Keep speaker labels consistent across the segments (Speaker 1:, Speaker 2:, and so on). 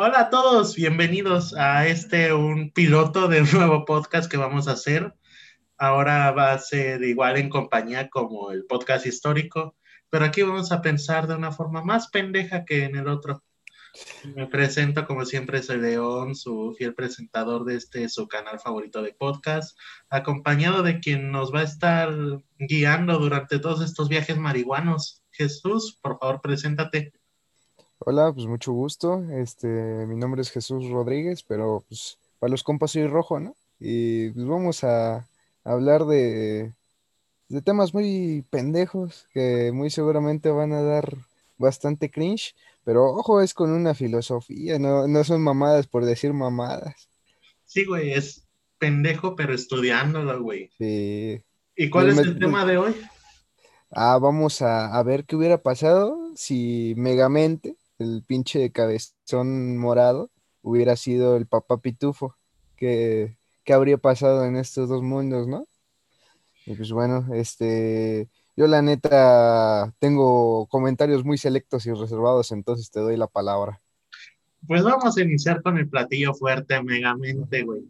Speaker 1: Hola a todos, bienvenidos a este un piloto de un nuevo podcast que vamos a hacer. Ahora va a ser igual en compañía como el podcast histórico, pero aquí vamos a pensar de una forma más pendeja que en el otro. Me presento como siempre, soy León, su fiel presentador de este su canal favorito de podcast, acompañado de quien nos va a estar guiando durante todos estos viajes marihuanos. Jesús, por favor, preséntate.
Speaker 2: Hola, pues mucho gusto. Este, mi nombre es Jesús Rodríguez, pero pues para los compas soy rojo, ¿no? Y pues vamos a hablar de, de temas muy pendejos que muy seguramente van a dar bastante cringe, pero ojo, es con una filosofía, no, no son mamadas por decir mamadas.
Speaker 1: Sí, güey, es pendejo, pero estudiándolo, güey.
Speaker 2: Sí.
Speaker 1: ¿Y cuál es
Speaker 2: me-
Speaker 1: el tema de hoy?
Speaker 2: Ah, vamos a, a ver qué hubiera pasado si Megamente, el pinche cabezón morado, hubiera sido el papá pitufo. ¿Qué, qué habría pasado en estos dos mundos, no? Y pues bueno, este, yo la neta tengo comentarios muy selectos y reservados, entonces te doy la palabra.
Speaker 1: Pues vamos a iniciar con el platillo fuerte, megamente, güey.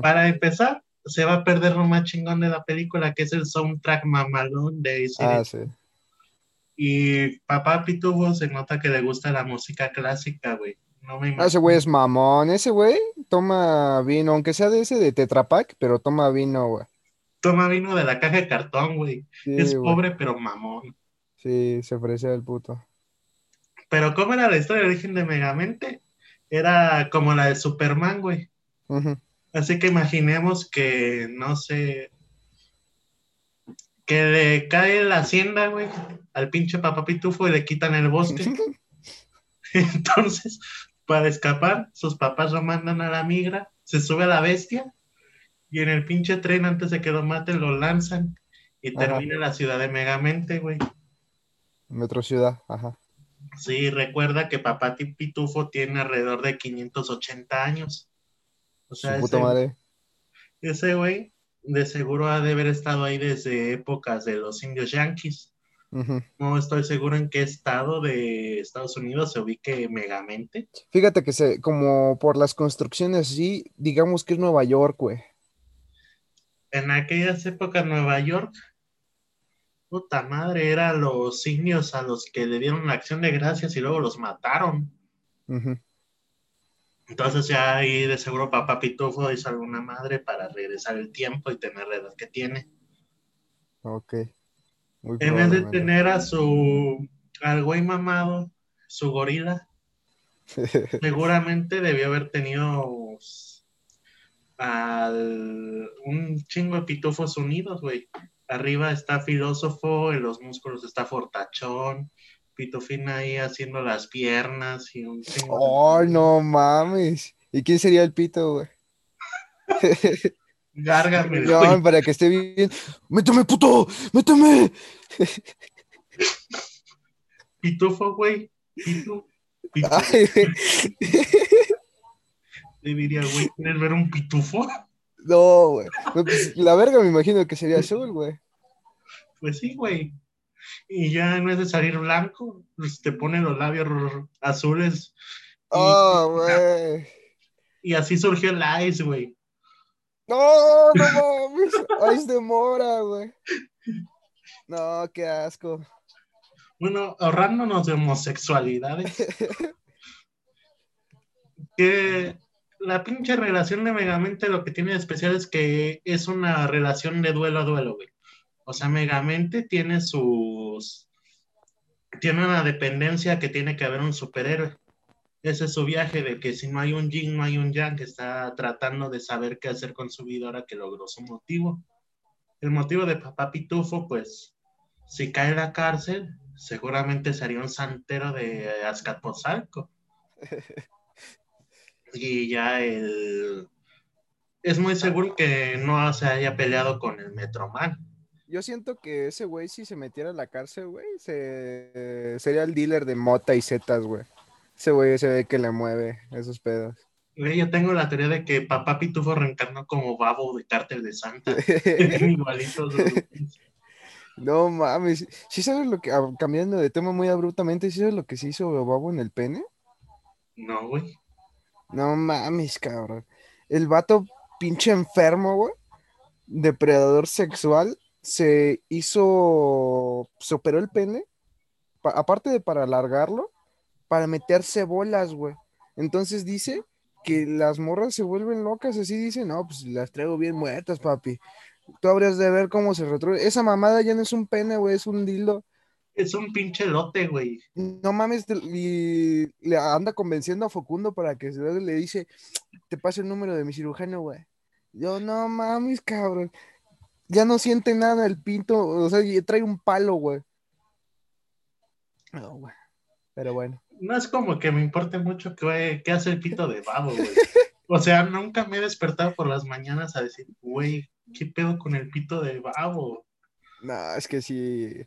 Speaker 1: Para empezar, se va a perder lo más chingón de la película, que es el soundtrack mamalón de AC/DC.
Speaker 2: Ah, sí.
Speaker 1: Y papá Pitufo se nota que le gusta la música clásica, güey. No me
Speaker 2: Ah, ese
Speaker 1: imagino.
Speaker 2: güey es mamón, ese güey toma vino, aunque sea de ese de Tetra Pak, pero toma vino, güey.
Speaker 1: Toma vino de la caja de cartón, güey.
Speaker 2: Sí,
Speaker 1: es
Speaker 2: güey.
Speaker 1: pobre, pero mamón.
Speaker 2: Sí, se ofrece el puto.
Speaker 1: Pero ¿cómo era la historia de origen de Megamente? Era como la de Superman, güey. Así que imaginemos que, no sé, que le cae la hacienda, güey, al pinche papá Pitufo y le quitan el bosque. Entonces, para escapar, sus papás lo mandan a la migra, se sube a la bestia y en el pinche tren antes de que lo maten lo lanzan y
Speaker 2: Ajá.
Speaker 1: termina en la ciudad de Megamente, güey.
Speaker 2: Metro Ciudad, ajá.
Speaker 1: Sí, recuerda que papá Pitufo tiene alrededor de 580 años. O sea,
Speaker 2: Su puta
Speaker 1: ese-
Speaker 2: madre.
Speaker 1: ese güey de seguro ha de haber estado ahí desde épocas de los indios yanquis. No estoy seguro en qué estado de Estados Unidos se ubique Megamente.
Speaker 2: Fíjate que se, como por las construcciones así, digamos que es Nueva York, güey.
Speaker 1: En aquellas épocas Nueva York, puta madre, eran los indios a los que le dieron la acción de gracias y luego los mataron.
Speaker 2: Ujú.
Speaker 1: Entonces ya ahí de seguro papá Pitufo hizo alguna madre para regresar el tiempo y tener la edad que tiene.
Speaker 2: Ok. Muy
Speaker 1: En vez de tener a su al güey mamado, su gorila, seguramente debió haber tenido al, un chingo de pitufos unidos, güey. Arriba está filósofo, en los músculos está fortachón, pitufina ahí haciendo las piernas y un chingo
Speaker 2: Oh, no mames. ¿Y quién sería el pito, güey?
Speaker 1: Gárgame,
Speaker 2: No, para que esté bien. ¡Méteme, puto! ¡Méteme!
Speaker 1: Pitufo, güey. Pitu. Pitu.
Speaker 2: Ay, güey.
Speaker 1: Le diría, güey, ¿quieres ver un pitufo?
Speaker 2: No, güey. Pues, la verga me imagino que sería azul, güey.
Speaker 1: Pues sí, güey. Y ya en vez de salir blanco, pues te ponen los labios azules. Y,
Speaker 2: Oh, güey.
Speaker 1: y así surgió el Ice, güey.
Speaker 2: No, no mames. Ay, de mora, güey. No, qué asco.
Speaker 1: Bueno, ahorrándonos de homosexualidades. que la pinche relación de Megamente lo que tiene de especial es que es una relación de duelo a duelo, güey. O sea, Megamente tiene sus. Tiene una dependencia que tiene que haber un superhéroe. Ese es su viaje de que si no hay un yin, no hay un yang, que está tratando de saber qué hacer con su vida ahora que logró su motivo. El motivo de Papá Pitufo, pues, si cae en la cárcel, seguramente sería un santero de Azcapotzalco. Y ya el... Es muy seguro que no se haya peleado con el Metroman.
Speaker 2: Yo siento que ese güey, si se metiera a la cárcel, güey, se... sería el dealer de mota y setas, güey. Ese güey se ve que le mueve esos pedos.
Speaker 1: Güey, Yo tengo la teoría de que Papá Pitufo reencarnó como babo de Cártel de Santa. Igualitos.
Speaker 2: No mames. ¿Sí sabes lo que, ah, cambiando de tema muy abruptamente, ¿sí sabes lo que se hizo Babo en el pene?
Speaker 1: No, güey.
Speaker 2: No mames, cabrón. El vato pinche enfermo, güey. Depredador sexual. Se hizo. Se operó el pene. pa- aparte de para alargarlo, para meterse bolas, güey. Entonces dice que las morras se vuelven locas. Así dice, no, pues las traigo bien muertas, papi. Tú habrías de ver cómo se retro. Esa mamada ya no es un pene, güey, es un dildo.
Speaker 1: Es un pinche lote, güey.
Speaker 2: No mames, y le anda convenciendo a Facundo para que se le dice, te paso el número de mi cirujano, güey. Yo, no mames, cabrón. Ya no siente nada el pinto, o sea, trae un palo, güey. No, güey. Pero bueno.
Speaker 1: No es como que me importe mucho qué, qué hace el pito de babo, güey. O sea, nunca me he despertado por las mañanas a decir, güey, ¿qué pedo con el pito de babo?
Speaker 2: No, es que sí.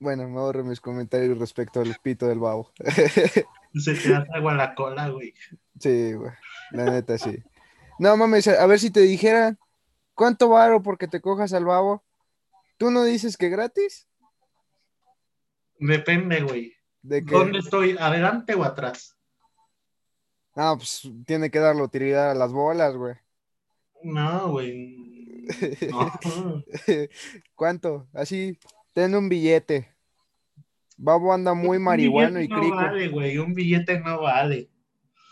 Speaker 2: Bueno, me ahorro mis comentarios respecto al pito del babo.
Speaker 1: Se te hace agua a la cola, güey.
Speaker 2: Sí, güey. La neta, sí. No mames, a ver si te dijera cuánto varo porque te cojas al babo. ¿Tú no dices que gratis?
Speaker 1: Depende, güey.
Speaker 2: De
Speaker 1: ¿Dónde estoy? ¿Adelante o atrás?
Speaker 2: No, pues tiene que darlo utilidad a las bolas, güey.
Speaker 1: No, güey. No.
Speaker 2: ¿Cuánto? Así, ten un billete. Babo anda muy
Speaker 1: Un
Speaker 2: marihuano y
Speaker 1: billete
Speaker 2: crico.
Speaker 1: No vale, güey. Un billete no vale.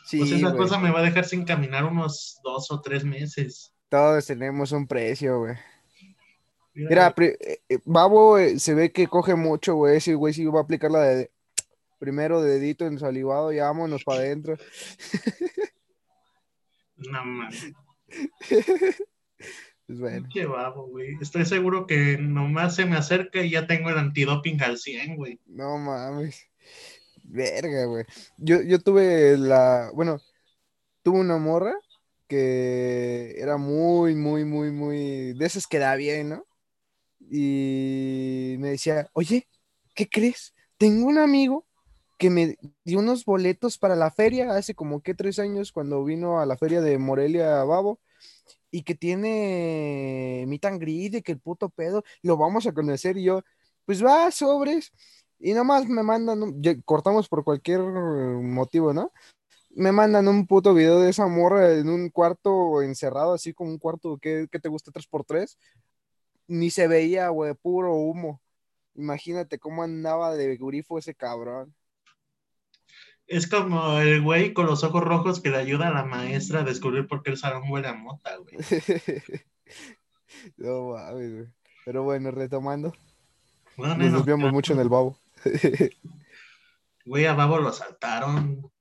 Speaker 2: Sí,
Speaker 1: pues esa
Speaker 2: güey.
Speaker 1: cosa me va a dejar sin caminar unos dos o tres meses.
Speaker 2: Todos tenemos un precio, güey.
Speaker 1: Mira,
Speaker 2: pri- eh, eh, Babo eh, se ve que coge mucho, güey. Ese güey sí va a aplicar la de primero dedito en salivado y vámonos para adentro.
Speaker 1: no.
Speaker 2: Pues bueno.
Speaker 1: Qué babo, güey. Estoy seguro que nomás se me acerca y ya tengo el antidoping al 100, güey.
Speaker 2: No mames. Verga, güey. Yo, yo tuve la, bueno, tuve una morra que era muy, muy, muy, muy, de esas que da bien, ¿no? Y me decía, oye, ¿qué crees? Tengo un amigo que me dio unos boletos para la feria hace como que tres años cuando vino a la feria de Morelia Babo y que tiene and greet, de que el puto pedo, lo vamos a conocer y yo, pues va, sobres. Y nomás me mandan, cortamos por cualquier motivo, ¿no? Me mandan un puto video de esa morra en un cuarto encerrado, así como un cuarto que, que te gusta 3x3. Ni se veía, güey, puro humo. Imagínate cómo andaba de grifo ese cabrón.
Speaker 1: Es como el güey con los ojos rojos que le ayuda a la maestra a descubrir por qué el salón huele a mota, güey.
Speaker 2: no mames, güey. Pero bueno, retomando,
Speaker 1: Bueno,
Speaker 2: nos
Speaker 1: no,
Speaker 2: desviamos mucho en el babo.
Speaker 1: Güey, a Babo lo asaltaron.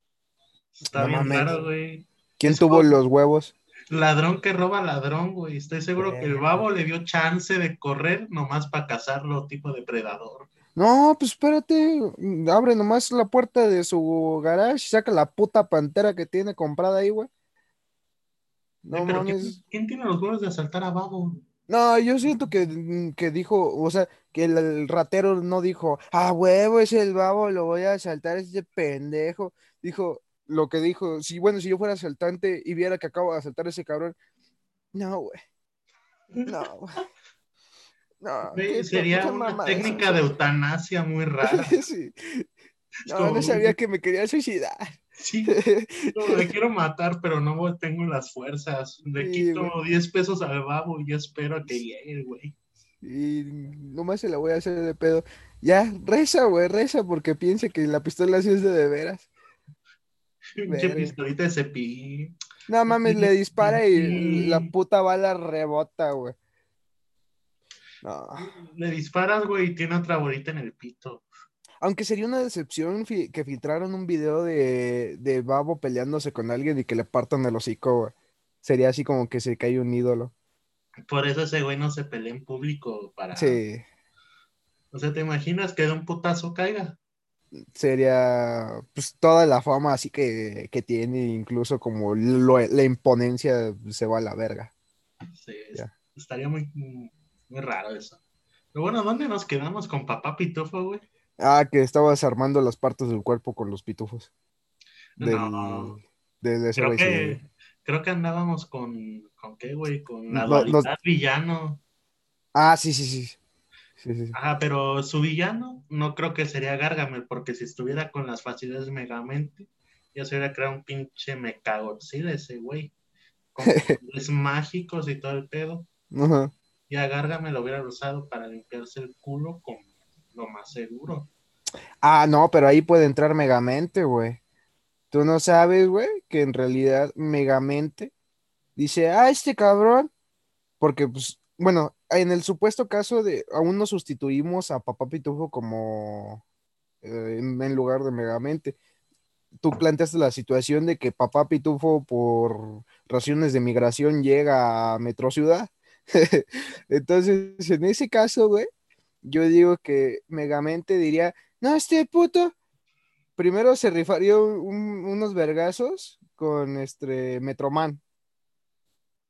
Speaker 1: Está
Speaker 2: No
Speaker 1: bien
Speaker 2: mames.
Speaker 1: raro, güey.
Speaker 2: ¿Quién
Speaker 1: Es
Speaker 2: tuvo
Speaker 1: como-
Speaker 2: los huevos?
Speaker 1: Ladrón que roba ladrón, güey. Estoy seguro que el. Babo le dio chance de correr nomás para cazarlo tipo depredador.
Speaker 2: No, pues espérate, abre nomás la puerta de su garage saca la puta pantera que tiene comprada ahí, güey. No
Speaker 1: pero
Speaker 2: mames.
Speaker 1: ¿quién, quién tiene los huevos de asaltar a Babo?
Speaker 2: No, yo siento que, que dijo, o sea, que el, el ratero no dijo, ah, huevo, es el babo, lo voy a asaltar, ese pendejo. Dijo lo que dijo, si bueno, si yo fuera asaltante y viera que acabo de asaltar a ese cabrón, no, güey, no, güey. No,
Speaker 1: Sería una técnica de eutanasia muy rara.
Speaker 2: Sí. No,
Speaker 1: como,
Speaker 2: no sabía que me quería suicidar.
Speaker 1: Sí, no, le quiero matar, pero no tengo las fuerzas. Le
Speaker 2: Sí,
Speaker 1: quito
Speaker 2: güey.
Speaker 1: 10 pesos al babo y espero a que llegue, güey.
Speaker 2: Y nomás se la voy a hacer de pedo. Ya, reza, güey, reza, porque piense que la pistola sí es de de veras.
Speaker 1: Pinche pistolita de cepillín.
Speaker 2: No mames, le dispara y la puta bala rebota, güey. No.
Speaker 1: Le disparas, güey, y tiene otra bolita en el pito.
Speaker 2: Aunque sería una decepción fi- que filtraron un video de, de Babo peleándose con alguien y que le partan el hocico, güey. Sería así como que se cae un ídolo.
Speaker 1: Por eso ese güey no se pelea en público para.
Speaker 2: Sí,
Speaker 1: O sea, ¿te imaginas que de un putazo caiga?
Speaker 2: Sería pues toda la fama así que, que tiene, incluso como lo- la imponencia se va a la verga.
Speaker 1: Sí,
Speaker 2: Ya.
Speaker 1: estaría muy, muy raro eso. Pero bueno, ¿dónde nos quedamos con papá Pitufo, güey?
Speaker 2: Ah, que estabas armando las partes del cuerpo con los pitufos. Del,
Speaker 1: No.
Speaker 2: de- de ese
Speaker 1: Creo que, creo que andábamos con, ¿con qué, güey? Con la
Speaker 2: No,
Speaker 1: villano.
Speaker 2: Ah, sí, sí, sí. Sí, sí, sí.
Speaker 1: Ajá, pero su villano no creo que sería Gargamel, porque si estuviera con las facilidades de Megamente, Ya se hubiera creado un pinche mecagodzilla ese güey. Con poderes mágicos y todo el pedo.
Speaker 2: Ajá.
Speaker 1: Y a Gargamel lo hubiera usado para limpiarse el culo con lo más seguro.
Speaker 2: Ah, no, pero ahí puede entrar Megamente, güey. Tú no sabes, güey, que en realidad Megamente dice, ah, este cabrón, porque pues, bueno, en el supuesto caso de, aún no sustituimos a Papá Pitufo como eh, en, lugar de Megamente. Tú planteaste la situación de que Papá Pitufo por razones de migración llega a Metro Ciudad. Entonces, en ese caso, güey, yo digo que Megamente diría, no, este puto, primero se rifaría un- unos vergazos con este Metroman.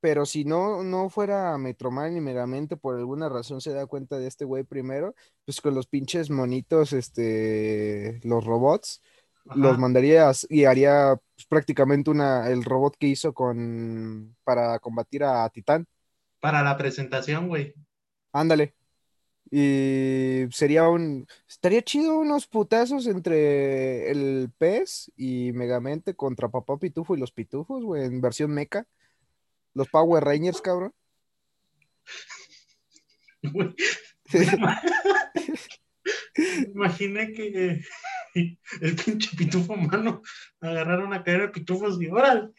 Speaker 2: Pero si no, no fuera Metroman ni Megamente, por alguna razón se da cuenta de este güey primero, pues con los pinches monitos, este, los robots,
Speaker 1: Ajá.
Speaker 2: los mandaría y haría pues, prácticamente una, el robot que hizo con, para combatir a Titán.
Speaker 1: Para la presentación, güey.
Speaker 2: Ándale. Y sería un. Estaría chido unos putazos entre el pez y Megamente contra Papá Pitufo y los pitufos, güey, en versión mecha. Los Power Rangers, cabrón.
Speaker 1: Güey, Imaginé que el pinche pitufo humano agarrara una cadena de pitufos y órale.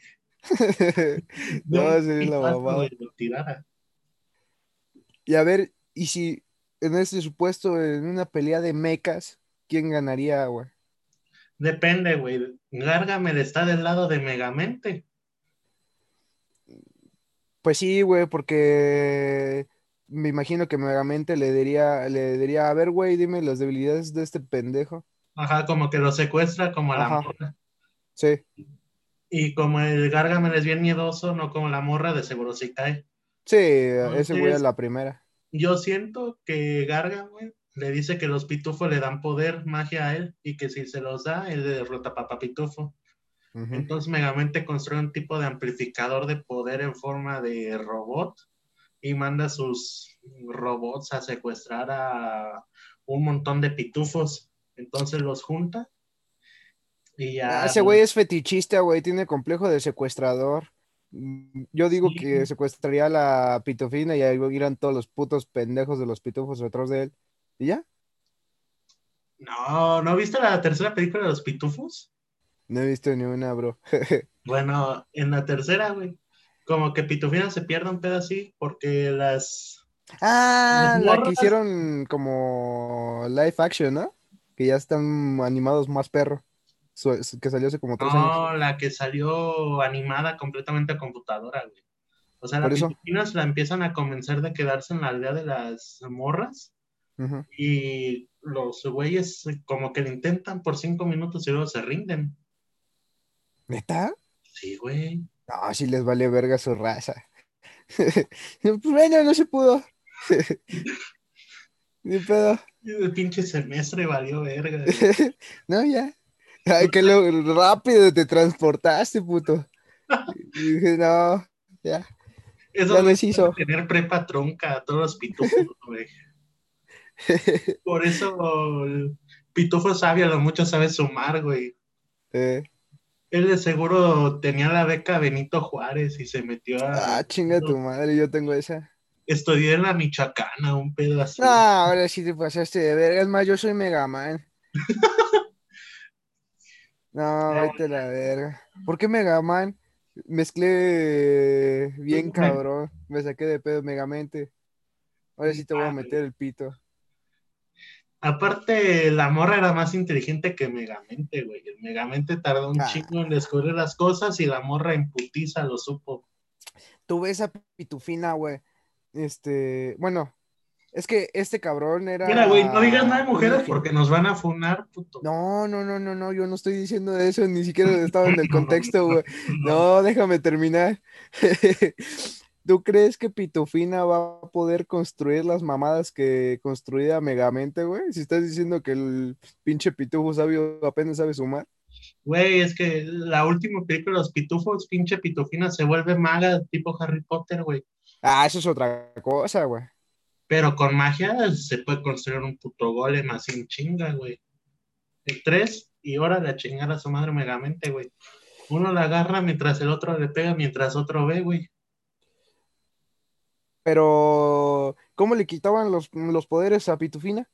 Speaker 2: No, sería la
Speaker 1: tirara.
Speaker 2: Y a ver, y si en este supuesto, en una pelea de mechas, ¿quién ganaría, güey?
Speaker 1: Depende, güey. Gargamel está del lado de Megamente.
Speaker 2: Pues sí, güey, porque me imagino que Megamente le diría, le diría, a ver, güey, dime las debilidades de este pendejo.
Speaker 1: Ajá, como que lo secuestra como a la
Speaker 2: Ajá.
Speaker 1: morra.
Speaker 2: Sí.
Speaker 1: Y como el Gargamel es bien miedoso, no como la morra, de seguro sí cae.
Speaker 2: Sí, ese güey es la primera.
Speaker 1: Yo siento que Gargamel le dice que los pitufos le dan poder, magia a él, y que si se los da, él le derrota a Papá Pitufo. Entonces Megamente construye un tipo de amplificador de poder en forma de robot y manda sus robots a secuestrar a un montón de pitufos. Entonces los junta y ya...
Speaker 2: Ah, ese güey es fetichista, güey, tiene complejo de secuestrador. Yo digo
Speaker 1: Sí.
Speaker 2: que secuestraría a la pitufina y ahí irán todos los putos pendejos de los pitufos detrás de él. ¿Y ya?
Speaker 1: No, ¿no viste la tercera película de los pitufos?
Speaker 2: No he visto ni una, bro.
Speaker 1: Bueno, en la tercera, güey, como que Pitufina se pierde un pedo así porque las...
Speaker 2: Ah,
Speaker 1: Las
Speaker 2: la que hicieron como live action, ¿no? Que ya están animados más perro. Que salió hace como tres años.
Speaker 1: No, la que salió animada completamente a computadora, güey. O sea, las. Pitufinas la empiezan a convencer de quedarse en la aldea de las morras y los güeyes como que lo intentan por cinco minutos y luego se rinden.
Speaker 2: ¿Neta?
Speaker 1: Sí, güey.
Speaker 2: No, sí les vale verga su raza. Bueno, no se pudo. Ni pedo.
Speaker 1: El pinche semestre valió verga.
Speaker 2: No, ya. Ay, que lo rápido te transportaste, puto. Y dije, no, ya.
Speaker 1: Eso
Speaker 2: Ya
Speaker 1: me
Speaker 2: hizo.
Speaker 1: tener prepa trunca a todos los pitufos, güey. Por eso el pitufo sabio a lo mucho sabe sumar, güey.
Speaker 2: Eh,
Speaker 1: Él de seguro tenía la beca Benito Juárez y se metió a...
Speaker 2: ah, chinga tu madre, yo tengo esa.
Speaker 1: Estudié en la Michoacana, un pedo así.
Speaker 2: No, ahora sí te pasaste de verga. Es más, yo soy Megaman. No, vete la verga. ¿Por qué Megaman? Mezclé bien cabrón. Me saqué de pedo Megamente. Ahora sí te voy a meter el pito.
Speaker 1: Aparte, la morra era más inteligente que Megamente, güey. El Megamente tardó un
Speaker 2: Ah.
Speaker 1: chingo en descubrir las cosas y la morra en putiza lo supo.
Speaker 2: Tú ves a Pitufina, güey. Este, bueno, es que este cabrón era.
Speaker 1: Mira, güey, no digas nada de mujeres porque nos van a funar, puto.
Speaker 2: No, no, no, no, no, yo no estoy diciendo eso, ni siquiera estaba en el contexto, güey. No, déjame terminar. ¿Tú crees que Pitufina va a poder construir las mamadas que construía Megamente, güey? Si estás diciendo que el pinche pitufo sabio apenas sabe sumar.
Speaker 1: Güey, es que la última película de los pitufos, pinche pitufina, se vuelve maga tipo Harry Potter, güey.
Speaker 2: Ah, eso es otra cosa, güey.
Speaker 1: Pero con magia se puede construir un puto golem así en chinga, güey. El 3 y ahora a chingar a su madre megamente, güey. Uno la agarra mientras el otro le pega, mientras otro ve, güey.
Speaker 2: Pero, ¿cómo le quitaban los, los poderes a Pitufina?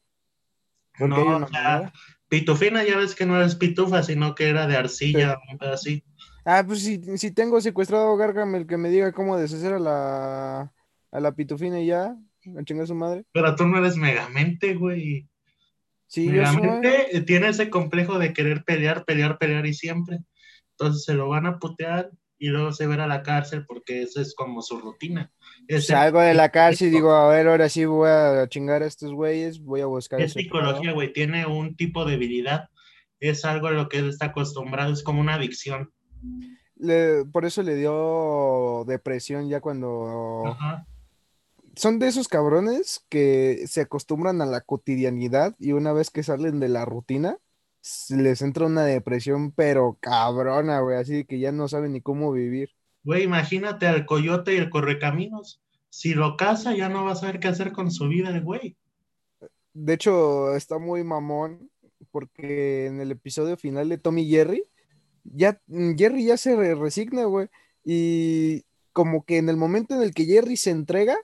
Speaker 1: no, o sea, Pitufina ya ves que no es pitufa, sino que era de arcilla, un así.
Speaker 2: Ah, pues si, si tengo secuestrado a Gargamel que me diga cómo deshacer a la, a la Pitufina y ya, a chingar a su madre.
Speaker 1: Pero tú no eres megamente, güey.
Speaker 2: Sí,
Speaker 1: megamente yo soy... tiene ese complejo de querer pelear, pelear, pelear y siempre. Entonces se lo van a putear y luego se va a la cárcel porque eso es como su rutina.
Speaker 2: Salgo de la cárcel y digo, a ver, ahora sí voy a chingar a estos güeyes, voy a buscar.
Speaker 1: Es psicología, güey, tiene un tipo de debilidad. Es algo a lo que él está acostumbrado, es como una adicción.
Speaker 2: por eso le dio depresión ya cuando... Son de esos cabrones que se acostumbran a la cotidianidad y una vez que salen de la rutina, les entra una depresión, pero cabrona, güey, así que ya no saben ni cómo vivir.
Speaker 1: Güey, imagínate al coyote y el correcaminos. Si lo caza, ya no va a saber qué hacer con su vida el güey.
Speaker 2: De hecho, está muy mamón, porque en el episodio final de Tommy Jerry, ya Jerry ya se resigna, güey. Y como que en el momento en el que Jerry se entrega,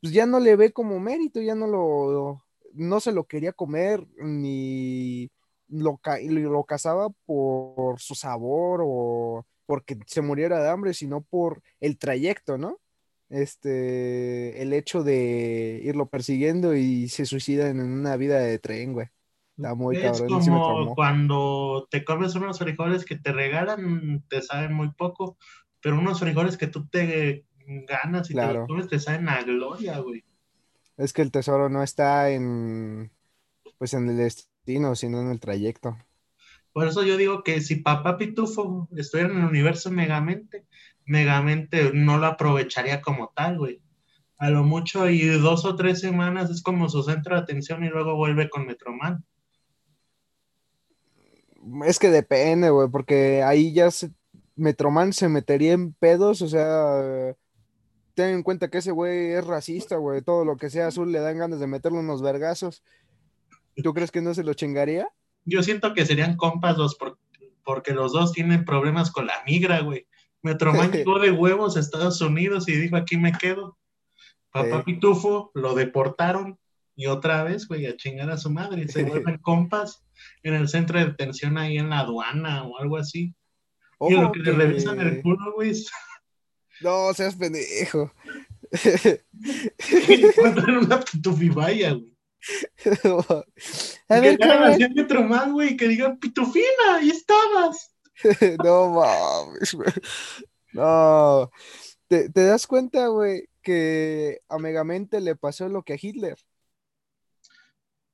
Speaker 2: pues ya no le ve como mérito, ya no lo, no se lo quería comer, ni lo, lo cazaba por su sabor o porque se muriera de hambre, sino por el trayecto, ¿no? Este, el hecho de irlo persiguiendo y se suicida en una vida de tren, güey.
Speaker 1: Está muy es como cuando te comes unos frijoles que te regalan, te saben muy poco, pero unos frijoles que tú te ganas y te los comes te saben a gloria, güey.
Speaker 2: Es que el tesoro no está en, pues en el sino en el trayecto.
Speaker 1: Por eso yo digo que si Papá Pitufo estuviera en el universo Megamente, Megamente no lo aprovecharía como tal, güey. A lo mucho y dos o tres semanas es como su centro de atención y luego vuelve con Metroman.
Speaker 2: Es que depende, güey, porque ahí ya se, Metroman se metería en pedos, o sea, ten en cuenta que ese güey es racista, güey, todo lo que sea azul le dan ganas de meterle unos vergazos. ¿Tú crees que no se lo chingaría?
Speaker 1: Yo siento que serían compas los porque los dos tienen problemas con la migra, güey. Metroman llegó de huevos a Estados Unidos y dijo, aquí me quedo. Papá Pitufo lo deportaron y otra vez, güey, a chingar a su madre. Se vuelven compas en el centro de detención ahí en la aduana o algo así. y lo que, le revisan el culo, güey.
Speaker 2: No, seas pendejo.
Speaker 1: Encuentran una pitufibaya, güey. a ver, que hagan güey, que digan pitufina, ahí estabas.
Speaker 2: no mames, güey. No. ¿Te, ¿Te, das cuenta, güey, que a Megamente le pasó lo que a Hitler?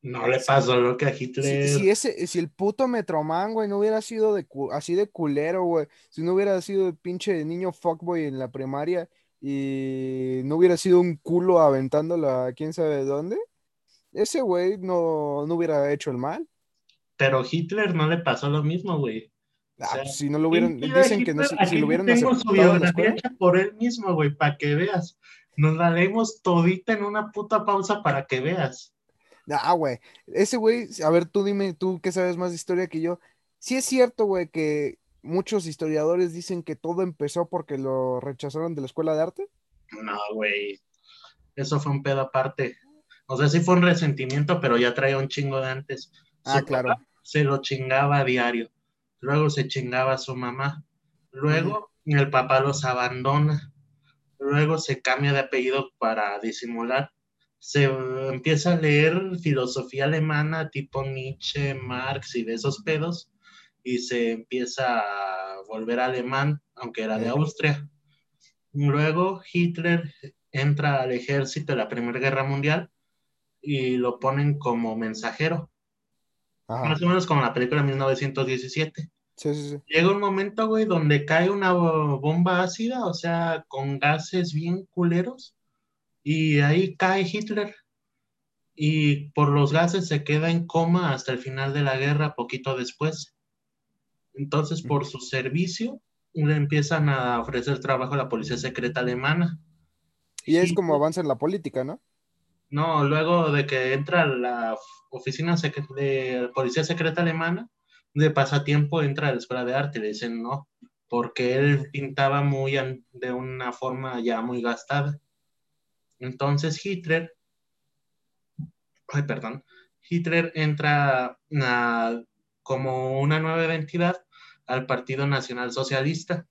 Speaker 1: No le pasó lo que a Hitler.
Speaker 2: Si, si, ese, si el puto Metroman, güey, no hubiera sido de, así de culero, güey, si no hubiera sido el pinche niño fuckboy en la primaria y no hubiera sido un culo aventándolo a quién sabe dónde, ese güey no, no, hubiera hecho el mal.
Speaker 1: Pero Hitler no le pasó lo mismo, güey.
Speaker 2: Ah, pues, si no lo hubieran, dicen que no, si, lo hubieran
Speaker 1: tengo su biografía hecha por él mismo, güey, para que veas. Nos la leemos todita en una puta pausa para que veas.
Speaker 2: Ah, güey. Ese güey, a ver, tú dime, tú que sabes más de historia que yo. Sí es cierto, güey, que muchos historiadores dicen que todo empezó porque lo rechazaron de la escuela de arte.
Speaker 1: No, güey. Eso fue un pedo aparte. O sea, sí fue un resentimiento, pero ya traía un chingo de antes.
Speaker 2: ah, claro.
Speaker 1: Se lo chingaba a diario. Luego se chingaba a su mamá. Luego el papá los abandona. Luego se cambia de apellido para disimular. Se empieza a leer filosofía alemana tipo Nietzsche, Marx y de esos pedos. Y se empieza a volver alemán, aunque era de Austria. Luego Hitler entra al ejército de la Primera Guerra Mundial y lo ponen como mensajero. Más o menos como la película de 1917.
Speaker 2: Sí, sí, sí.
Speaker 1: Llega un momento, güey, donde cae una bomba ácida, o sea, con gases bien culeros, y ahí cae Hitler. Y por los gases se queda en coma hasta el final de la guerra, poquito después. Entonces, por su servicio, le empiezan a ofrecer trabajo a la policía secreta alemana.
Speaker 2: Y es como avanza en la política, ¿no?
Speaker 1: No, luego de que entra la oficina de policía secreta alemana, de pasatiempo entra a la escuela de arte y le dicen no, porque él pintaba muy de una forma ya muy gastada. Entonces Hitler, ay, perdón, Hitler entra como una nueva identidad al Partido Nacional Socialista,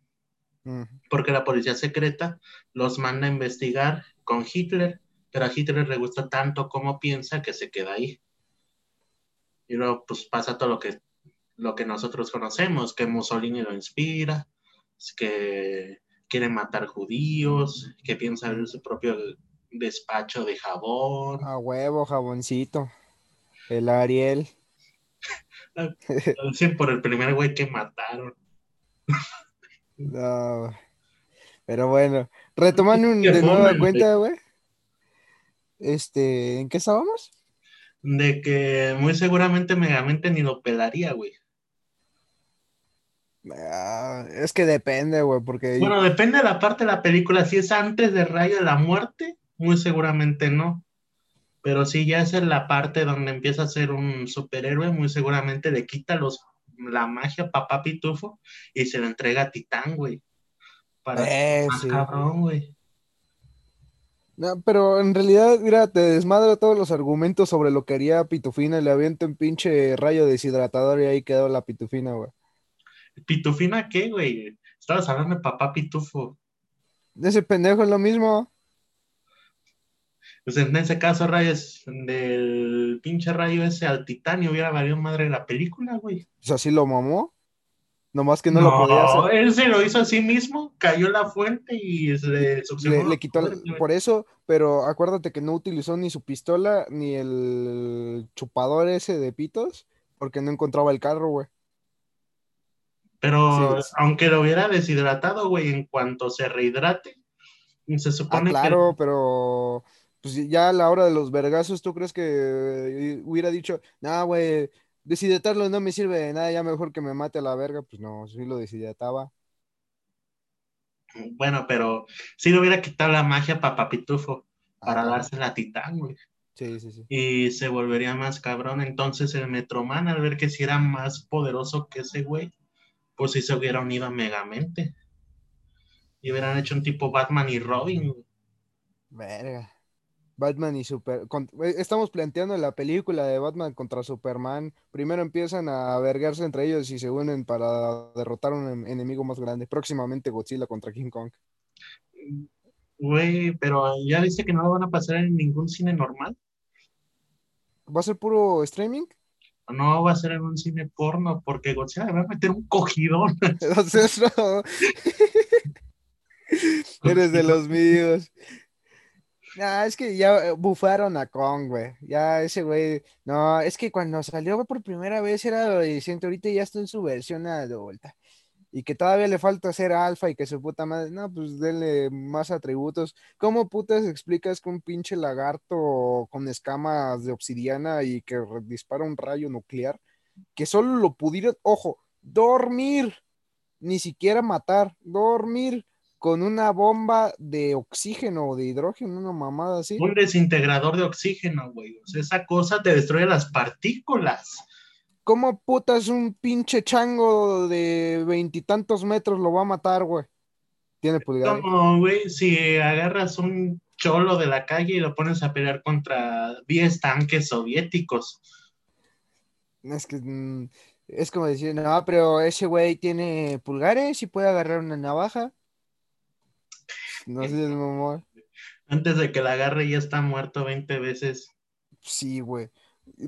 Speaker 1: porque la policía secreta los manda a investigar con Hitler, pero a Hitler le gusta tanto como piensa que se queda ahí. Y luego pues pasa todo lo que, lo que nosotros conocemos, que Mussolini lo inspira, que quiere matar judíos, que piensa en su propio despacho de jabón.
Speaker 2: A huevo, jaboncito. El Ariel.
Speaker 1: Dicen por el primer güey que mataron.
Speaker 2: No. Pero bueno, retomando de nueva cuenta, güey. Este, ¿en qué estábamos?
Speaker 1: De que muy seguramente Megamente ni lo pelaría, güey.
Speaker 2: Ah, es que depende, güey, porque...
Speaker 1: Bueno, depende de la parte de la película. Si es antes de Rayo de la Muerte, muy seguramente no. Pero si ya es en la parte donde empieza a ser un superhéroe, muy seguramente le quita los, la magia a papá Pitufo y se la entrega a Titán, güey. Para
Speaker 2: eh, más cabrón, güey. No, pero en realidad, mira, te desmadra todos los argumentos sobre lo que haría Pitufina, le avienta un pinche rayo deshidratador y ahí quedó la Pitufina, güey.
Speaker 1: ¿Pitufina qué, güey? Estabas hablando de papá Pitufo.
Speaker 2: Ese pendejo es lo mismo.
Speaker 1: Pues en ese caso, rayos, del pinche rayo ese al titanio hubiera valido madre la película, güey.
Speaker 2: Pues así lo mamó. Nomás que no, lo podía hacer.
Speaker 1: Él se lo hizo a sí mismo, cayó la fuente y se
Speaker 2: le, le, quitó por eso, pero acuérdate que no utilizó ni su pistola ni el chupador ese de pitos, porque no encontraba el carro, güey.
Speaker 1: Pero aunque lo hubiera deshidratado, güey, en cuanto se rehidrate, se supone
Speaker 2: ah, claro, pero pues ya a la hora de los vergazos, ¿tú crees que hubiera dicho, no, güey, deshidratarlo no me sirve de nada, ya mejor que me mate a la verga? Pues no, sí lo deshidrataba.
Speaker 1: Bueno, pero sí le hubiera quitado la magia a Papapitufo para darse la titán, güey.
Speaker 2: Sí, sí, sí.
Speaker 1: Y se volvería más cabrón. Entonces el Metroman, al ver que si era más poderoso que ese güey, pues sí se hubiera unido a Megamente. Y hubieran hecho un tipo Batman y Robin.
Speaker 2: Verga. Batman y Super. Eh, estamos planteando la película de Batman contra Superman. Primero empiezan a vergarse entre ellos y se unen para derrotar a un enemigo más grande. Próximamente Godzilla contra King Kong.
Speaker 1: Güey, pero ya dice que no lo van a pasar en ningún cine normal.
Speaker 2: ¿Va a ser puro streaming?
Speaker 1: No, va a ser en un cine porno porque Godzilla le va a meter un cogidón.
Speaker 2: Eres de los míos. No, es que ya eh, bufaron a Kong, güey. Ya ese güey. No, es que cuando salió por primera vez era adolescente, ahorita ya está en su versión adulta. Y que todavía le falta ser alfa y que su puta madre. No, pues denle más atributos. ¿Cómo putas explicas que un pinche lagarto con escamas de obsidiana y que dispara un rayo nuclear, que solo lo pudieron, ojo, dormir, ni siquiera matar, dormir con una bomba de oxígeno o de hidrógeno, una mamada así.
Speaker 1: Un desintegrador de oxígeno, güey. O sea, esa cosa te destruye las partículas.
Speaker 2: ¿Cómo putas un pinche chango de veintitantos metros lo va a matar, güey? Tiene pulgar.
Speaker 1: No, güey, si agarras un cholo de la calle y lo pones a pelear contra 10 tanques soviéticos.
Speaker 2: Es que mm, es como decir, no, pero ese güey tiene pulgares y puede agarrar una navaja. No sé, mamá.
Speaker 1: Antes de que la agarre ya está muerto 20 veces.
Speaker 2: Sí, güey.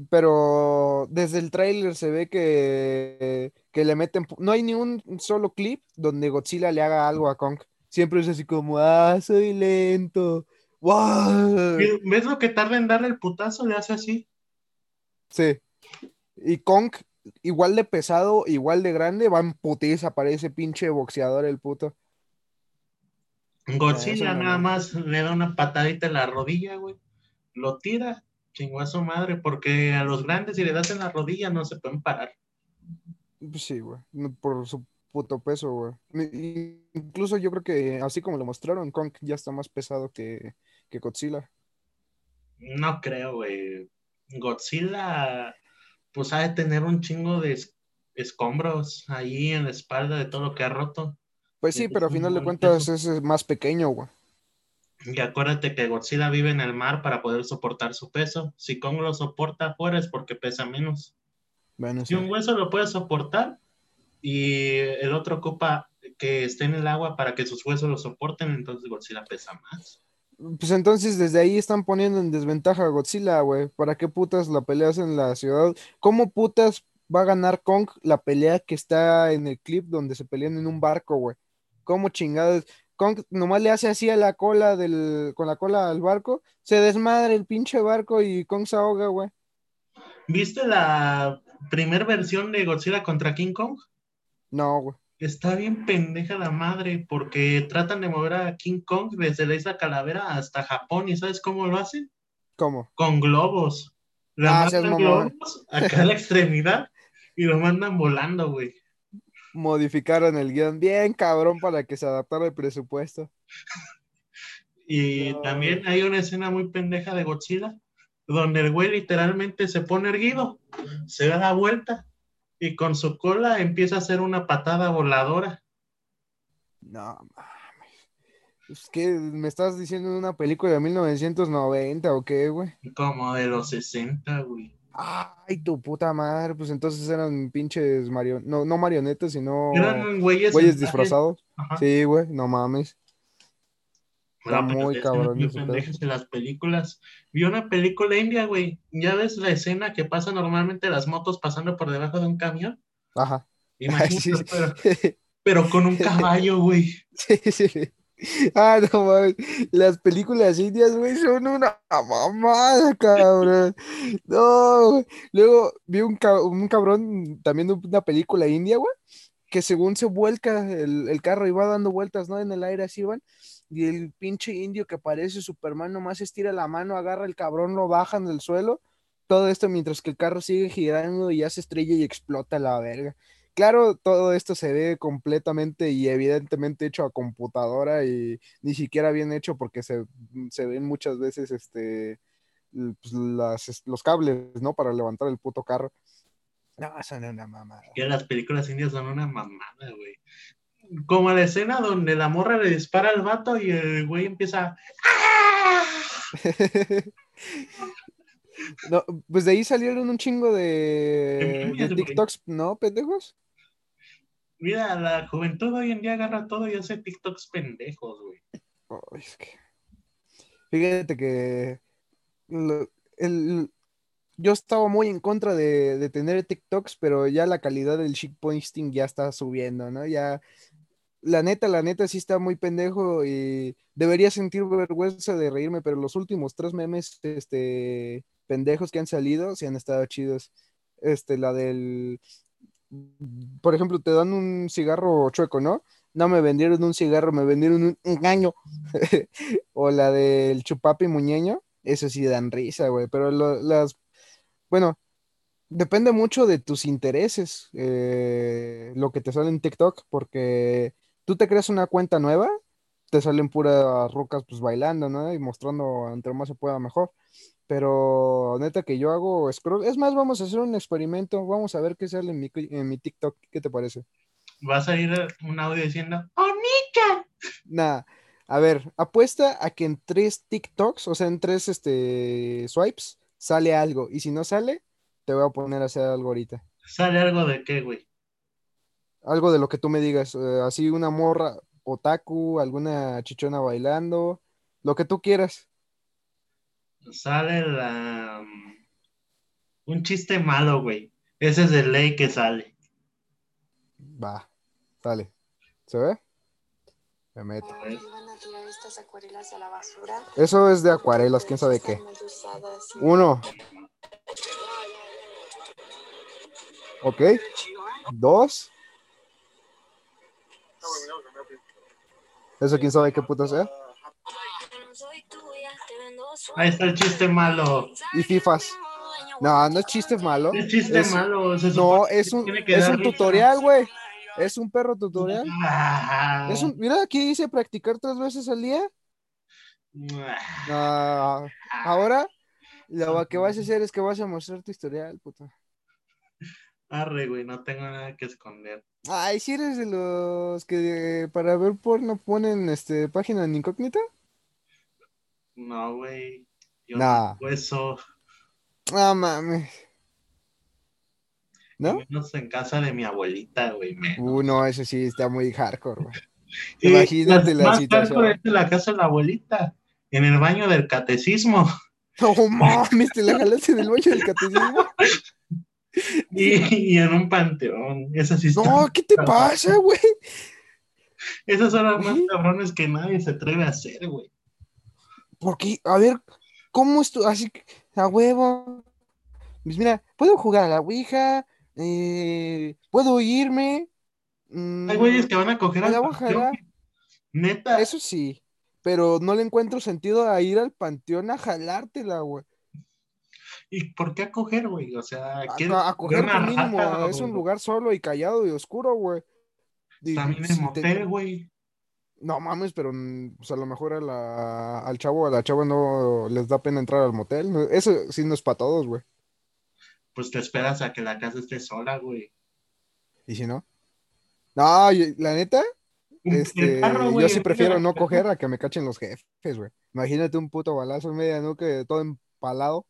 Speaker 2: Pero desde el tráiler se ve que, que le meten. No hay ni un solo clip donde Godzilla le haga algo a Kong. Siempre es así como, ah, soy lento. ¡Wow!
Speaker 1: ¿Ves lo que tarda en darle el putazo? Le hace así.
Speaker 2: Sí. Y Kong, igual de pesado, igual de grande, va en putiza, parece pinche boxeador el puto.
Speaker 1: Godzilla nada más le da una patadita en la rodilla, güey. Lo tira, chingó a su madre, porque a los grandes si le das en la rodilla no se pueden parar.
Speaker 2: Pues sí, güey. Por su puto peso, güey. Incluso yo creo que así como lo mostraron, Kong ya está más pesado que, que Godzilla.
Speaker 1: No creo, güey. Godzilla, pues ha de tener un chingo de escombros ahí en la espalda de todo lo que ha roto.
Speaker 2: Pues sí, pero a final de cuentas es más pequeño, güey.
Speaker 1: Y acuérdate que Godzilla vive en el mar para poder soportar su peso. Si Kong lo soporta afuera es porque pesa menos.
Speaker 2: Bueno,
Speaker 1: Si
Speaker 2: sí.
Speaker 1: un hueso lo puede soportar y el otro ocupa que esté en el agua para que sus huesos lo soporten, entonces Godzilla pesa más.
Speaker 2: Pues entonces desde ahí están poniendo en desventaja a Godzilla, güey. ¿Para qué putas la peleas en la ciudad? ¿Cómo putas va a ganar Kong la pelea que está en el clip donde se pelean en un barco, güey? ¿Cómo chingados? Kong nomás le hace así a la cola del, con la cola al barco, se desmadra el pinche barco y Kong se ahoga, güey.
Speaker 1: ¿Viste la primer versión de Godzilla contra King Kong?
Speaker 2: No, güey.
Speaker 1: Está bien pendeja la madre porque tratan de mover a King Kong desde la isla Calavera hasta Japón y ¿sabes cómo lo hacen?
Speaker 2: ¿Cómo?
Speaker 1: Con globos. Le
Speaker 2: Ah,
Speaker 1: globos acá a la extremidad y lo mandan volando, güey.
Speaker 2: Modificaron el guion bien cabrón para que se adaptara el presupuesto.
Speaker 1: Y
Speaker 2: No.
Speaker 1: también hay una escena muy pendeja de Godzilla donde el güey literalmente se pone erguido, se da la vuelta y con su cola empieza a hacer una patada voladora.
Speaker 2: No, mames. Es que me estás diciendo de una película de 1990 o qué, güey.
Speaker 1: Como de los 60, güey.
Speaker 2: Ay, tu puta madre, pues entonces eran pinches marionetas, no, no marionetas, sino
Speaker 1: Eran güeyes, en
Speaker 2: disfrazados.
Speaker 1: Ajá.
Speaker 2: Sí, güey, no mames.
Speaker 1: Pero
Speaker 2: muy cabrón
Speaker 1: de las películas. Vi una película india, güey. ¿Ya ves la escena que pasa normalmente las motos pasando por debajo de un camión?
Speaker 2: Ajá.
Speaker 1: Imagínate,
Speaker 2: Sí, sí.
Speaker 1: pero, pero con un caballo, güey.
Speaker 2: Sí, sí. Ah, no mames. Las películas indias, güey, son una mamada, cabrón. No. Luego vi un, un cabrón también de una película india, güey, que según se vuelca el, el carro y va dando vueltas, ¿no? En el aire así van. Y el pinche indio que parece Superman nomás estira la mano, agarra el cabrón, lo baja en el suelo. Todo esto mientras que el carro sigue girando y ya se estrella y explota la verga. Claro, todo esto se ve completamente y evidentemente hecho a computadora y ni siquiera bien hecho porque se, se ven muchas veces este, pues, las, los cables, ¿no? Para levantar el puto carro. No, son una mamada.
Speaker 1: Que las películas indias son una mamada, güey. Como la escena donde la morra le dispara al vato y el güey empieza. ¡Ah!
Speaker 2: No, pues de ahí salieron un chingo de. TikToks, ¿no, pendejos?
Speaker 1: Mira, la juventud hoy en día agarra todo y hace TikToks pendejos, güey.
Speaker 2: Ay, es que... Fíjate que lo- el- yo estaba muy en contra de, de tener TikToks, pero ya la calidad del shitposting ya está subiendo, ¿no? Ya, la neta, la neta sí está muy pendejo y debería sentir vergüenza de reírme, pero los últimos tres memes, este, pendejos que han salido, sí han estado chidos. Este, la del, por ejemplo, te dan un cigarro chueco, ¿no? No me vendieron un cigarro, me vendieron un engaño. o la del chupapi muñeño, eso sí dan risa, güey, pero lo- las, bueno, depende mucho de tus intereses, eh, lo que te sale en TikTok, porque tú te creas una cuenta nueva, te salen puras rucas pues bailando, ¿no? Y mostrando entre más se pueda mejor. Pero neta que yo hago scroll. Es más, vamos a hacer un experimento. Vamos a ver qué sale en mi, en mi TikTok. ¿Qué te parece?
Speaker 1: Va a salir un audio diciendo, ¡Oh, Nika!
Speaker 2: Nada. A ver, apuesta a que en tres TikToks, o sea, en tres este, swipes, sale algo. Y si no sale, te voy a poner a hacer algo ahorita.
Speaker 1: ¿Sale algo de qué, güey?
Speaker 2: Algo de lo que tú me digas. eh, así una morra otaku, alguna chichona bailando, lo que tú quieras.
Speaker 1: Sale la... Un chiste malo, güey. Ese es de ley que sale.
Speaker 2: Va, sale. ¿Se ve? Me meto.
Speaker 3: a tirar estas acuarelas a la basura.
Speaker 2: Eso es de acuarelas, quién sabe qué. Uno. Ok. Dos. Eso quién sabe qué puta sea.
Speaker 1: Ahí está el chiste malo.
Speaker 2: Y FIFAs. No, no es chiste malo.
Speaker 1: Es chiste
Speaker 2: Es-
Speaker 1: malo. se
Speaker 2: No, es un,
Speaker 1: que
Speaker 2: es un tutorial, güey. Es un perro tutorial.
Speaker 1: Ah.
Speaker 2: Es un, mira, aquí dice practicar tres veces al día. Ah, ahora lo que vas a hacer es que vas a mostrar tu historial, puto.
Speaker 1: Arre, güey, no tengo nada que esconder.
Speaker 2: Ay, si eres de los que para ver porno ponen este página en incógnita.
Speaker 1: No, güey. Yo
Speaker 2: Nah.
Speaker 1: no hago eso.
Speaker 2: Ah, mames. ¿No?
Speaker 1: Menos en casa de mi abuelita, güey.
Speaker 2: Uh, no, ese sí está muy hardcore, güey. Imagínate la
Speaker 1: más
Speaker 2: situación.
Speaker 1: es de la casa de la abuelita, en el baño del catecismo.
Speaker 2: No mames, te la jalaste del baño del catecismo.
Speaker 1: Y, y en un panteón. Esas sí están-
Speaker 2: No, ¿qué te pasa, güey?
Speaker 1: Esas son las más cabrones que nadie se atreve a hacer, güey.
Speaker 2: Porque, a ver, ¿cómo esto? Así que, a huevo. Pues mira, puedo jugar a la Ouija, eh, puedo irme. mm,
Speaker 1: Hay güeyes que van a coger al panteón. Neta.
Speaker 2: Eso sí, pero no le encuentro sentido a ir al panteón a jalártela, güey.
Speaker 1: ¿Y por qué a coger, güey? O sea,
Speaker 2: A,
Speaker 1: ¿quieres
Speaker 2: a coger mínimo, es un lugar solo y callado y oscuro, güey. Y
Speaker 1: También en
Speaker 2: te-
Speaker 1: motel, güey.
Speaker 2: No mames, pero mm, pues, a lo mejor a la- al chavo a la chava no les da pena entrar al motel. Eso sí no es para todos, güey.
Speaker 1: Pues te esperas a que la casa esté sola, güey.
Speaker 2: ¿Y si no? No, la neta, este,
Speaker 1: carro,
Speaker 2: yo sí prefiero no coger a que me cachen los jefes, güey. Imagínate un puto balazo en media nuca, todo empalado.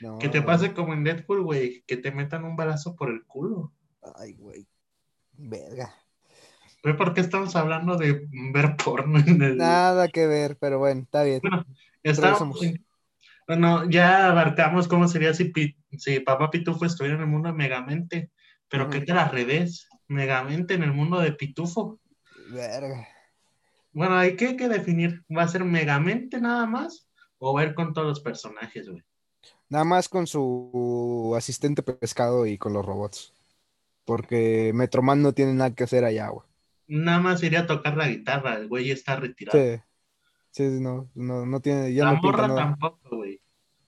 Speaker 2: No,
Speaker 1: Que te pase como en Deadpool, güey. Que te metan un balazo por el culo.
Speaker 2: Ay, güey. Verga.
Speaker 1: ¿Por qué estamos hablando de ver porno en el...
Speaker 2: Nada que ver, pero bueno, está bien. Somos.
Speaker 1: en- Bueno, ya abarcamos cómo sería si, Pi- si Papá Pitufo estuviera en el mundo de Megamente. Pero ¿qué
Speaker 2: Ujú.
Speaker 1: tal al revés? Megamente en el mundo de Pitufo.
Speaker 2: Verga.
Speaker 1: Bueno, hay que, que definir. ¿Va a ser Megamente nada más? ¿O va a ir con todos los personajes, güey?
Speaker 2: Nada más con su asistente pescado y con los robots. Porque Metroman no tiene nada que hacer allá, güey.
Speaker 1: Nada más iría a tocar la guitarra. El güey está retirado.
Speaker 2: Sí. Sí, no, no, no tiene, ya
Speaker 1: la
Speaker 2: no
Speaker 1: morra
Speaker 2: nada.
Speaker 1: tampoco, güey.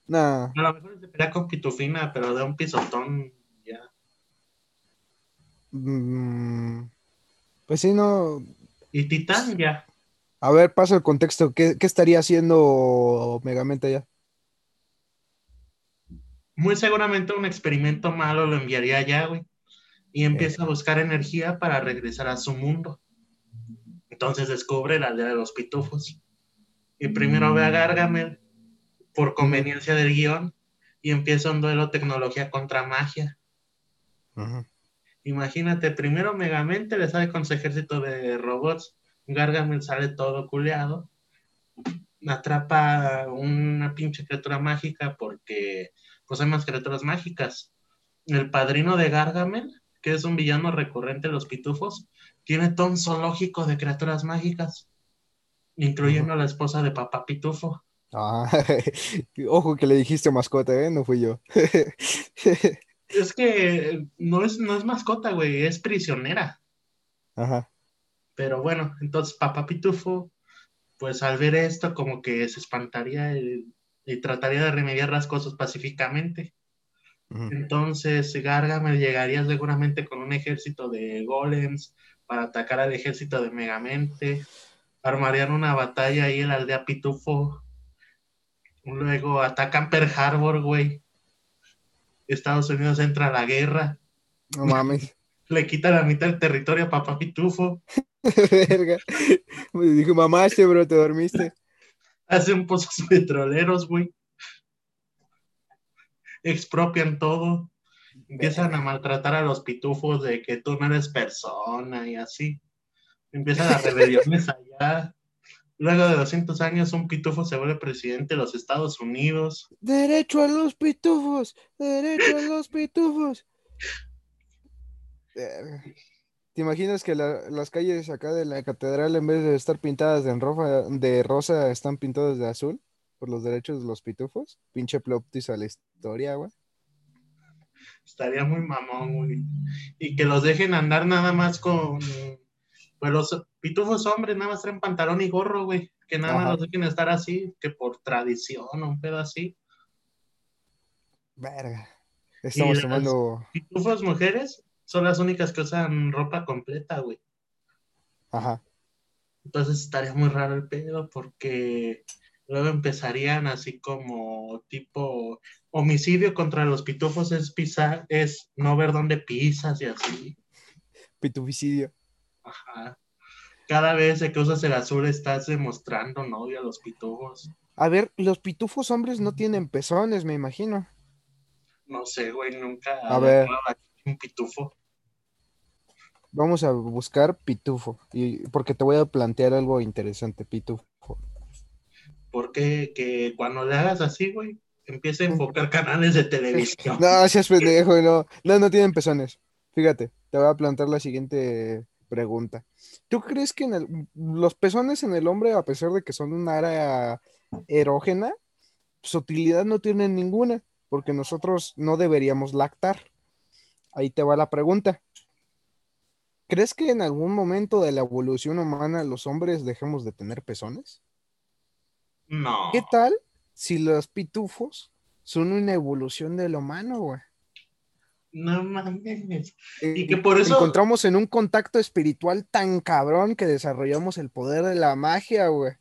Speaker 2: Nah.
Speaker 1: A lo mejor se pelea con Pitufina, pero de un pisotón ya.
Speaker 2: Mm, pues sí, no.
Speaker 1: Y Titán ya.
Speaker 2: A ver, paso el contexto. ¿Qué, qué estaría haciendo Megamente allá?
Speaker 1: Muy seguramente un experimento malo lo enviaría allá, güey. Y empieza a buscar energía para regresar a su mundo. Entonces descubre la aldea de los pitufos. Y primero ve a Gargamel por conveniencia del guion y empieza un duelo tecnología contra magia. Imagínate, primero Megamente le sale con su ejército de robots, Gargamel sale todo culeado, atrapa una pinche criatura mágica porque pues hay más criaturas mágicas. El padrino de Gargamel, que es un villano recurrente de los pitufos, tiene todo un zoológico de criaturas mágicas, incluyendo a la esposa de papá pitufo.
Speaker 2: Ah, ojo que le dijiste mascota, ¿eh? No fui yo.
Speaker 1: Es que no es, no es mascota, güey, es prisionera.
Speaker 2: Ajá.
Speaker 1: Pero bueno, entonces Papá Pitufo, pues al ver esto, como que se espantaría y, y trataría de remediar las cosas pacíficamente. Entonces Gargamel llegaría seguramente con un ejército de golems para atacar al ejército de Megamente. Armarían una batalla ahí en la aldea Pitufo. Luego atacan Pearl Harbor, güey. Estados Unidos entra a la guerra.
Speaker 2: No mames.
Speaker 1: Le quita la mitad del territorio a Papá Pitufo.
Speaker 2: Verga. Me dijo, mamá, este bro, te dormiste.
Speaker 1: hacen pozos petroleros, güey. Expropian todo. Empiezan a maltratar a los pitufos de que tú no eres persona y así. Empiezan las rebeliones allá. Luego de 200 años, un pitufo se vuelve presidente de los Estados Unidos.
Speaker 2: Derecho a los pitufos, derecho a los pitufos. ¿Te imaginas que la- las calles acá de la catedral, en vez de estar pintadas de, en roja- de rosa, están pintadas de azul por los derechos de los pitufos? Pinche plot twist a la historia, güey.
Speaker 1: Estaría muy mamón, güey. Y que los dejen andar nada más con. Pues los pitufos hombres nada más traen pantalón y gorro, güey. Que nada más
Speaker 2: Ajá.
Speaker 1: los dejen estar así, que por tradición o un pedo así.
Speaker 2: Verga. Estamos tomando.
Speaker 1: pitufos mujeres son las únicas que usan ropa completa, güey.
Speaker 2: Ajá.
Speaker 1: Entonces estaría muy raro el pedo porque luego empezarían así como tipo homicidio contra los pitufos es pisar, es no ver dónde pisas y así.
Speaker 2: Pituficidio.
Speaker 1: Ajá. Cada vez que usas el azul estás demostrando novio a los pitufos.
Speaker 2: A ver, los pitufos hombres no tienen pezones, me imagino.
Speaker 1: No sé, güey, nunca
Speaker 2: A ver.
Speaker 1: un pitufo.
Speaker 2: Vamos a buscar pitufo. Y, porque te voy a plantear algo interesante, pitufo.
Speaker 1: Porque que cuando le hagas así, güey, empieza a enfocar canales de televisión.
Speaker 2: No, seas pendejo, no. No, no tienen pezones. Fíjate, te voy a plantear la siguiente pregunta. ¿Tú crees que los pezones en el hombre, a pesar de que son un área erógena, su utilidad no tienen ninguna, porque nosotros no deberíamos lactar? Ahí te va la pregunta. ¿Crees que en algún momento de la evolución humana los hombres dejemos de tener pezones?
Speaker 1: No.
Speaker 2: ¿Qué tal si los pitufos son una evolución del humano, güey?
Speaker 1: No mames. Y
Speaker 2: Eh,
Speaker 1: que por eso-
Speaker 2: encontramos en un contacto espiritual tan cabrón que desarrollamos el poder de la magia, güey.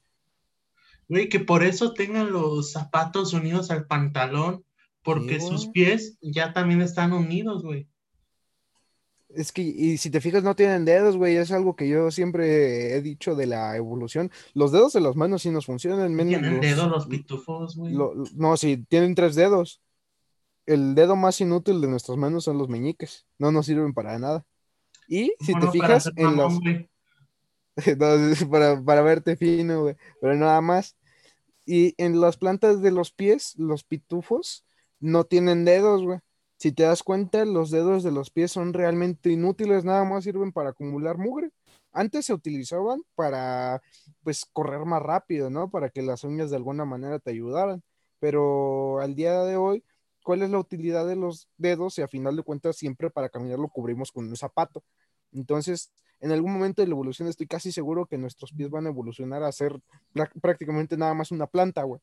Speaker 1: Güey, que por eso tengan los zapatos unidos al pantalón, porque
Speaker 2: Sí,
Speaker 1: sus pies ya también están unidos, güey.
Speaker 2: Es que, y si te fijas, no tienen dedos, güey. Es algo que yo siempre he dicho de la evolución. Los dedos de las manos sí nos funcionan, menos
Speaker 1: Tienen
Speaker 2: los-
Speaker 1: dedos los pitufos, güey.
Speaker 2: lo- no, sí, tienen tres dedos. El dedo más inútil de nuestras manos son los meñiques. No nos sirven para nada. Y si
Speaker 1: Bueno,
Speaker 2: te fijas en los,
Speaker 1: güey.
Speaker 2: No, es para, para verte fino, güey, pero nada más. Y en las plantas de los pies, los pitufos no tienen dedos, güey. Si te das cuenta, los dedos de los pies son realmente inútiles, nada más sirven para acumular mugre. Antes se utilizaban para, pues, correr más rápido, ¿no? Para que las uñas de alguna manera te ayudaran. Pero al día de hoy, ¿cuál es la utilidad de los dedos? Y a final de cuentas, siempre para caminar lo cubrimos con un zapato. Entonces, en algún momento de la evolución estoy casi seguro que nuestros pies van a evolucionar a ser prá- prácticamente nada más una planta, güey.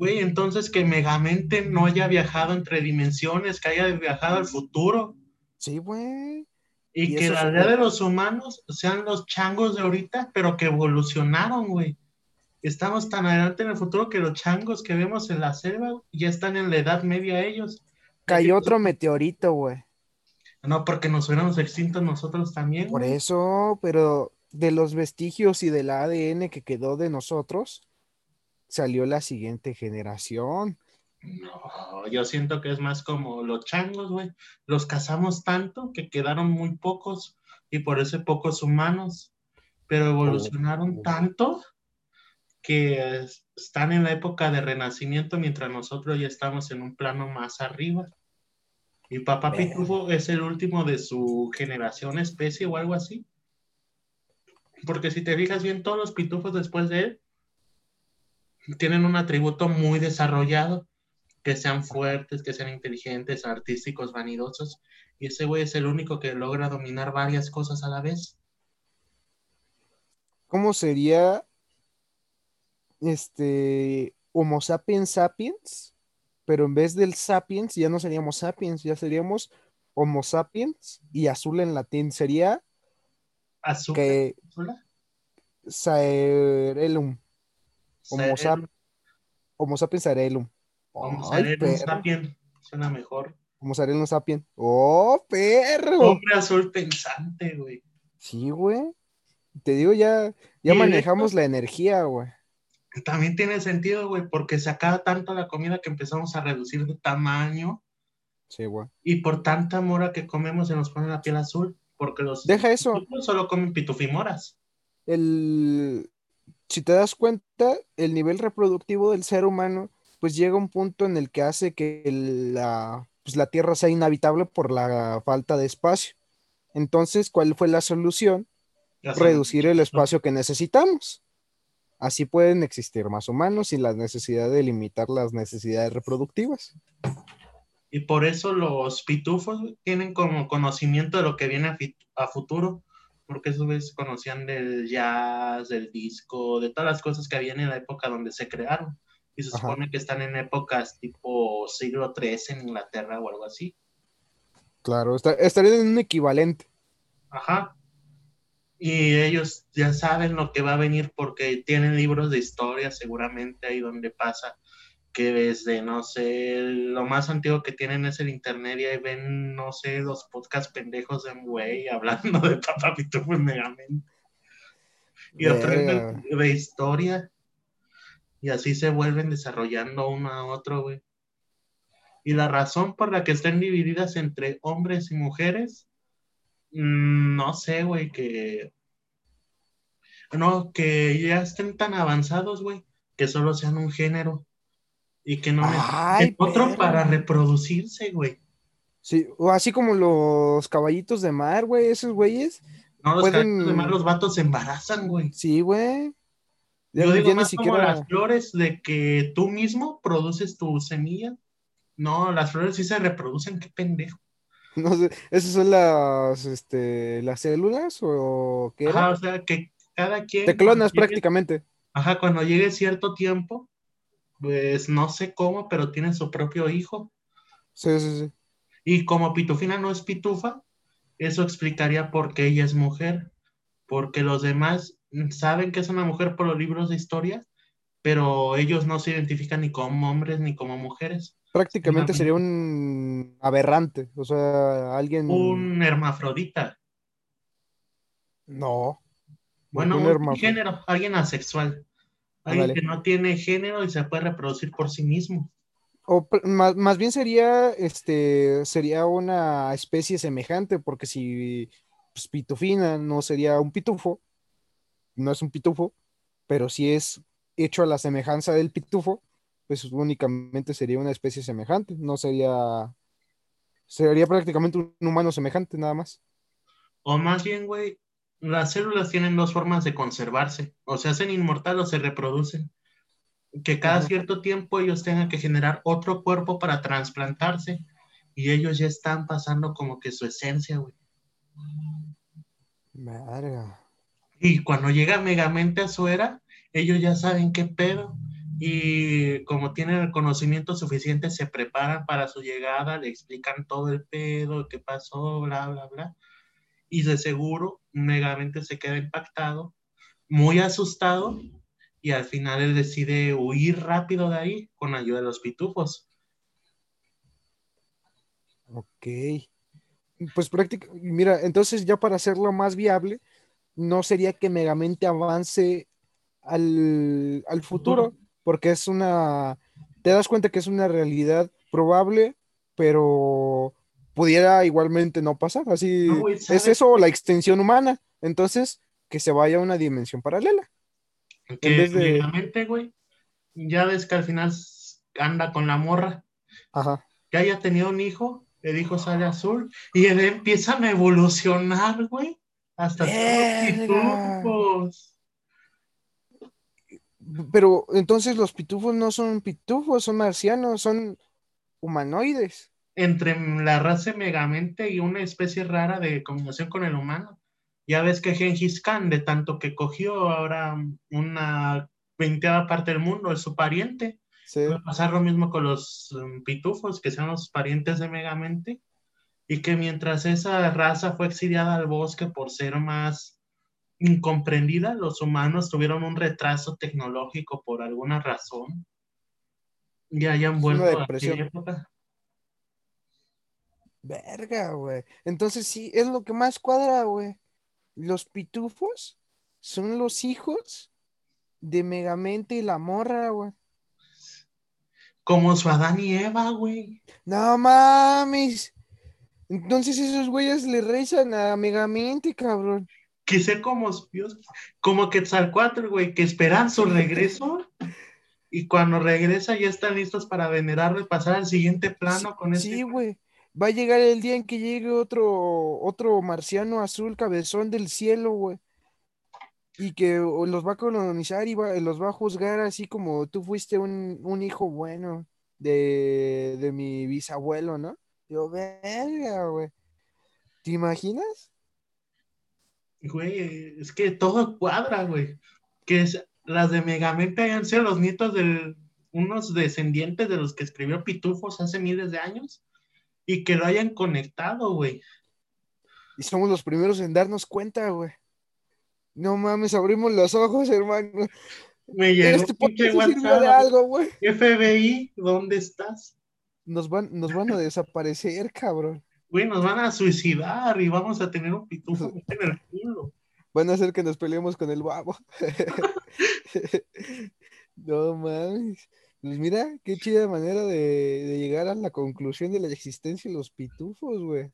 Speaker 1: Güey, entonces que Megamente no haya viajado entre dimensiones, que haya viajado al futuro.
Speaker 2: Sí, güey.
Speaker 1: Y,
Speaker 2: Y
Speaker 1: que la idea de los humanos sean los changos de ahorita, pero que evolucionaron, güey. Estamos tan adelante en el futuro que los changos que vemos en la selva ya están en la edad media ellos.
Speaker 2: Cayó otro meteorito, güey.
Speaker 1: No, porque nos hubiéramos extinto nosotros también.
Speaker 2: Por eso, pero de los vestigios y del ADN que quedó de nosotros, salió la siguiente generación.
Speaker 1: No, yo siento que es más como los changos, güey. Los cazamos tanto que quedaron muy pocos y por eso pocos humanos. Pero evolucionaron
Speaker 2: Oh.
Speaker 1: tanto que es- están en la época de renacimiento mientras nosotros ya estamos en un plano más arriba. Y Papá. Pitufo es el último de su generación, especie o algo así. Porque si te fijas bien, todos los pitufos después de él tienen un atributo muy desarrollado, que sean fuertes, que sean inteligentes, artísticos, vanidosos. Y ese güey es el único que logra dominar varias cosas a la vez.
Speaker 2: ¿Cómo sería este Homo sapiens sapiens? Pero en vez del sapiens, ya no seríamos sapiens, ya seríamos Homo sapiens y azul en latín sería
Speaker 1: Azúcar.
Speaker 2: que. Homo, sap- Homo sapiens saerelum.
Speaker 1: Homo
Speaker 2: perro.
Speaker 1: sapien. Suena mejor.
Speaker 2: Homo saerelum sapien. ¡Oh, perro!
Speaker 1: Hombre azul pensante, güey.
Speaker 2: Sí, güey. Te digo, ya, ya manejamos la energía, güey.
Speaker 1: También tiene sentido, güey, porque se acaba tanto la comida que empezamos a reducir de tamaño
Speaker 2: Sí, güey.
Speaker 1: y por tanta mora que comemos se nos pone la piel azul, porque los
Speaker 2: Deja eso.
Speaker 1: solo comen pitufimoras.
Speaker 2: el, si te das cuenta, el nivel reproductivo del ser humano, pues llega un punto en el que hace que la, pues la Tierra sea inhabitable por la falta de espacio. Entonces, ¿cuál fue la solución? Reducir el espacio que necesitamos. Así pueden existir más humanos sin la necesidad de limitar las necesidades reproductivas.
Speaker 1: Y por eso los pitufos tienen como conocimiento de lo que viene a futuro, porque esos veces conocían del jazz, del disco, de todas las cosas que habían en la época donde se crearon. Y se
Speaker 2: Ajá.
Speaker 1: supone que están en épocas tipo siglo XIII en Inglaterra o algo así.
Speaker 2: Claro, está- estarían en un equivalente.
Speaker 1: Ajá. Y ellos ya saben lo que va a venir porque tienen libros de historia seguramente ahí donde pasa que desde, no sé, lo más antiguo que tienen es el internet y ahí ven, no sé, los podcasts pendejos de un güey hablando de Papá Pitufo y Megamente. Y aprenden de historia. Y así se vuelven desarrollando uno a otro, güey. Y la razón por la que estén divididas entre hombres y mujeres, mm, no sé, güey, que... No, que ya estén tan avanzados, güey, que solo sean un género y que no
Speaker 2: Ay,
Speaker 1: otro para reproducirse, güey.
Speaker 2: Sí, o así como los caballitos de mar, güey, esos güeyes.
Speaker 1: No, los
Speaker 2: Pueden-
Speaker 1: cabezas de mar, los vatos se embarazan, güey.
Speaker 2: Sí, güey.
Speaker 1: Yo digo
Speaker 2: ya ni
Speaker 1: más como
Speaker 2: siquiera.
Speaker 1: las flores de que tú mismo produces tu semilla. No, las flores sí se reproducen, qué pendejo.
Speaker 2: No sé, ¿esas son las, este, las células o qué era?
Speaker 1: Ajá, o sea, que cada quien...
Speaker 2: Te clonas
Speaker 1: llegue-
Speaker 2: prácticamente.
Speaker 1: Ajá, cuando llegue cierto tiempo, pues no sé cómo, pero tiene su propio hijo.
Speaker 2: Sí, sí, sí.
Speaker 1: Y como Pitufina no es pitufa, eso explicaría por qué ella es mujer. Porque los demás saben que es una mujer por los libros de historia, pero ellos no se identifican ni como hombres ni como mujeres.
Speaker 2: Prácticamente sería un aberrante, o sea, alguien...
Speaker 1: Un hermafrodita.
Speaker 2: No.
Speaker 1: Bueno,
Speaker 2: un
Speaker 1: un género, alguien asexual. Alguien que no tiene género y se puede reproducir por sí mismo.
Speaker 2: O más, más bien sería, este, sería una especie semejante, porque si pues, pitufina no sería un pitufo, no es un pitufo, pero si es hecho a la semejanza del pitufo, pues únicamente sería una especie semejante, no sería, sería prácticamente un humano semejante nada más.
Speaker 1: O más bien, güey, las células tienen dos formas de conservarse. O se hacen inmortal o se reproducen. Que cada cierto tiempo ellos tengan que generar otro cuerpo para trasplantarse. Y ellos ya están pasando como que su esencia, güey.
Speaker 2: Verga.
Speaker 1: Y cuando llega Megamente a su era, ellos ya saben qué pedo. Y como tienen el conocimiento suficiente, se preparan para su llegada, le explican todo el pedo, qué pasó, bla, bla, bla. Y de seguro, Megamente se queda impactado, muy asustado, y al final él decide huir rápido de ahí con ayuda de los pitufos.
Speaker 2: Ok. Pues prácticamente, mira, entonces ya para hacerlo más viable, no sería que Megamente avance al, al futuro, porque es una, te das cuenta que es una realidad probable, pero pudiera igualmente no pasar. Así
Speaker 1: No,
Speaker 2: es eso la extensión humana. Entonces, que se vaya a una dimensión paralela.
Speaker 1: Que
Speaker 2: vez de-
Speaker 1: güey, ya ves que al final anda con la morra.
Speaker 2: Ajá.
Speaker 1: que haya tenido un hijo, el hijo sale azul y él empiezan a evolucionar, güey, hasta pitufos.
Speaker 2: Pero entonces los pitufos no son pitufos, son marcianos, son humanoides.
Speaker 1: Entre la raza megamente y una especie rara de combinación con el humano. Ya ves que Gengis Khan, de tanto que cogió ahora una veinteava parte del mundo, es su pariente.
Speaker 2: Sí.
Speaker 1: Puede pasar lo mismo con los um, pitufos, que sean los parientes de Megamente, y que mientras esa raza fue exiliada al bosque por ser más incomprendida, los humanos tuvieron un retraso tecnológico por alguna razón y hayan vuelto a aquella época.
Speaker 2: Verga, güey. Entonces sí, es lo que más cuadra, güey. Los pitufos son los hijos de Megamente y la morra, güey.
Speaker 1: Como su Adán y Eva, güey.
Speaker 2: No mames. Entonces esos güeyes le rezan a Megamente, cabrón.
Speaker 1: Que sea como Dios, como Quetzalcóatl, güey, que esperan su regreso y cuando regresa ya están listos para venerarlo y pasar al siguiente plano con ese
Speaker 2: Sí, güey. Va a llegar el día en que llegue otro, otro marciano azul cabezón del cielo, güey. Y que los va a colonizar y va- los va a juzgar así como tú fuiste un, un hijo bueno de, de mi bisabuelo, ¿no? Yo, verga, güey. ¿Te imaginas?
Speaker 1: Güey, es que todo cuadra, güey. Que las de Megamente hayan sido los nietos de unos descendientes de los que escribió Pitufos hace miles de años y que lo hayan conectado, güey.
Speaker 2: Y somos los primeros en darnos cuenta, güey. No mames, abrimos los ojos, hermano.
Speaker 1: Me llegó
Speaker 2: Este
Speaker 1: pinche
Speaker 2: sirvió de
Speaker 1: WhatsApp.
Speaker 2: algo, güey.
Speaker 1: FBI, ¿dónde estás?
Speaker 2: Nos van, nos van a desaparecer, cabrón.
Speaker 1: Güey, nos van a suicidar y vamos a tener un pitufo en el culo.
Speaker 2: Van a hacer que nos peleemos con el babo. No mames. Pues mira, qué chida manera de, de llegar a la conclusión de la existencia de los pitufos, güey.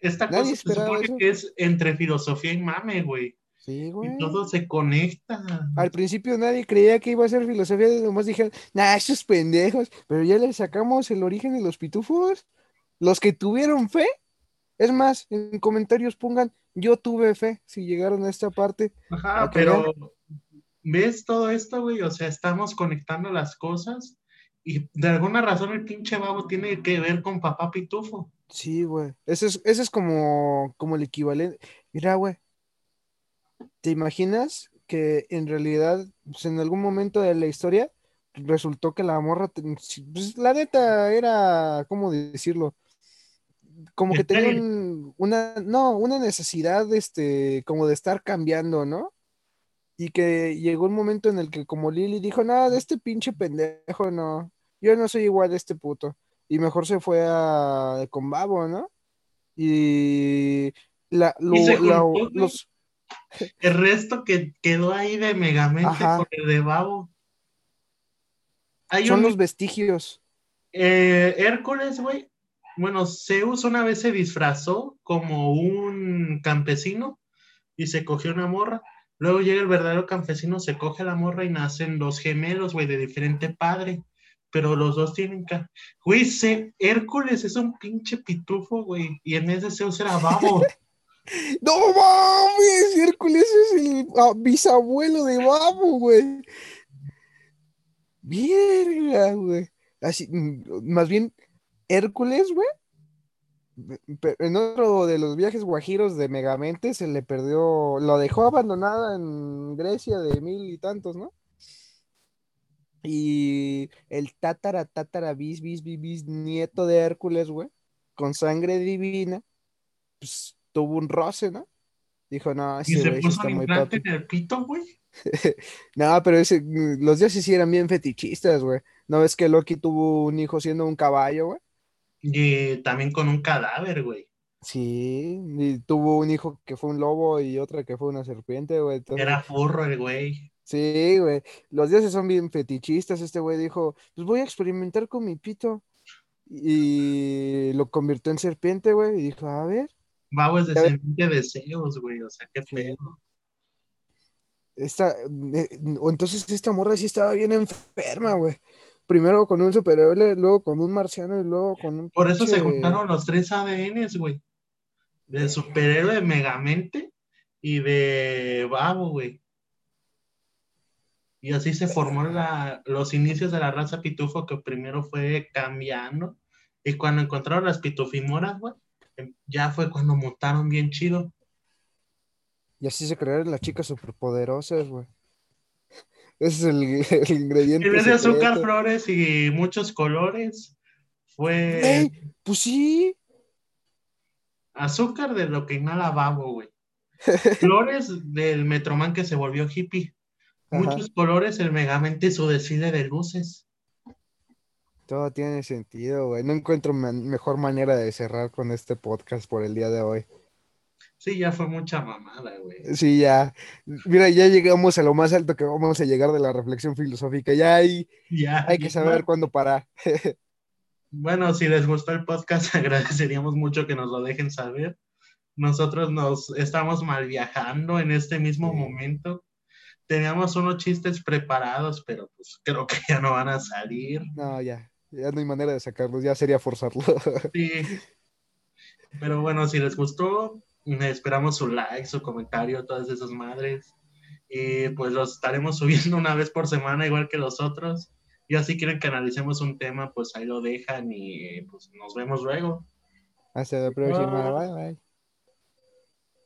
Speaker 1: Esta
Speaker 2: Nadie
Speaker 1: cosa se supone
Speaker 2: eso.
Speaker 1: que es entre filosofía y mame, güey.
Speaker 2: Sí, güey.
Speaker 1: Y todo se conecta.
Speaker 2: Al principio nadie creía que iba a ser filosofía, nomás dijeron, nah, esos pendejos, pero ya le sacamos el origen de los pitufos. Los que tuvieron fe, es más, en comentarios pongan, yo tuve fe, si llegaron a esta parte.
Speaker 1: Ajá, pero ¿ves todo esto, güey? O sea, estamos conectando las cosas y de alguna razón el pinche babo tiene que ver con papá pitufo.
Speaker 2: Sí, güey. Ese es, ese es como, como el equivalente. Mira, güey. ¿Te imaginas que en realidad, pues, en algún momento de la historia, resultó que la morra, pues, la neta era, ¿cómo decirlo? Como que tenía una, no, una necesidad, este, como de estar cambiando, ¿no? Y que llegó un momento en el que como Lily dijo, no, de este pinche pendejo, no, yo no soy igual de este puto. Y mejor se fue a, con Babo, ¿no? Y la, lo-
Speaker 1: Y se
Speaker 2: la- los,
Speaker 1: El resto que quedó ahí de Megamente
Speaker 2: Ajá.
Speaker 1: con el de babo. Hay
Speaker 2: son
Speaker 1: un
Speaker 2: los vestigios.
Speaker 1: Eh, Hércules, güey. Bueno, Zeus una vez se disfrazó como un campesino y se cogió una morra. Luego llega el verdadero campesino, se coge la morra y nacen dos gemelos, güey, de diferente padre. Pero los dos tienen ca... Güey, Hércules es un pinche pitufo, güey. Y en de Zeus era babo.
Speaker 2: ¡No mames! Hércules es el ah, bisabuelo de Babo, güey. Verga, güey. Así, mm, más bien, Hércules, güey. En otro de los viajes guajiros de Megamente se le perdió, lo dejó abandonada en Grecia de mil y tantos, ¿no? Y el tatara, tatara, bis, bis, bis, bis, nieto de Hércules, güey, con sangre divina, pues tuvo un roce, ¿no? Dijo, no,
Speaker 1: y
Speaker 2: ese
Speaker 1: se puso
Speaker 2: está
Speaker 1: un
Speaker 2: muy papi.
Speaker 1: en el pito, güey.
Speaker 2: No, pero ese, los dioses sí eran bien fetichistas, güey. ¿No ves que Loki tuvo un hijo siendo un caballo, güey?
Speaker 1: Y también con un cadáver, güey.
Speaker 2: Sí, y tuvo un hijo que fue un lobo y otra que fue una serpiente, güey. entonces-
Speaker 1: Era furro el güey.
Speaker 2: Sí, güey. Los dioses son bien fetichistas. Este güey dijo, pues voy a experimentar con mi pito. Y lo convirtió en serpiente, güey. Y dijo, a ver,
Speaker 1: descendiente de Zeus, güey. O sea, qué pedo.
Speaker 2: esta, eh, o entonces esta morra sí estaba bien enferma, güey. Primero con un superhéroe, luego con un marciano y luego con un
Speaker 1: Por eso se juntaron los tres ADNs, güey. Del superhéroe de Megamente y de Babo, güey. Y así se formó la, los inicios de la raza pitufo que primero fue cambiando. Y cuando encontraron las pitufimoras, güey, em, ya fue cuando mutaron bien chido.
Speaker 2: Y así se crearon las chicas superpoderosas, güey. Ese es el, el ingrediente.
Speaker 1: En vez de azúcar, flores y muchos colores, fue
Speaker 2: Ey, pues sí.
Speaker 1: azúcar de lo que inhala Babo, güey. Flores del Metroman que se volvió hippie.
Speaker 2: Ajá.
Speaker 1: Muchos colores, el Megamente y su desfile de luces.
Speaker 2: Todo tiene sentido, güey. No encuentro man- mejor manera de cerrar con este podcast por el día de hoy.
Speaker 1: Sí, ya fue mucha mamada, güey.
Speaker 2: Sí, ya. Mira, ya llegamos a lo más alto que vamos a llegar de la reflexión filosófica. Ya hay,
Speaker 1: Ya,
Speaker 2: hay que saber cuándo parar.
Speaker 1: Bueno, si les gustó el podcast, agradeceríamos mucho que nos lo dejen saber. Nosotros nos estamos mal viajando en este mismo
Speaker 2: Sí.
Speaker 1: momento. Teníamos unos chistes preparados, pero pues creo que ya no van a salir.
Speaker 2: No, ya. Ya no hay manera de sacarlos. Ya sería forzarlo.
Speaker 1: Sí. Pero bueno, si les gustó, esperamos su like, su comentario, todas esas madres. Y pues los estaremos subiendo una vez por semana, igual que los otros. Y así quieren que analicemos un tema, pues ahí lo dejan y pues nos vemos luego.
Speaker 2: Hasta la próxima. Bye, bye.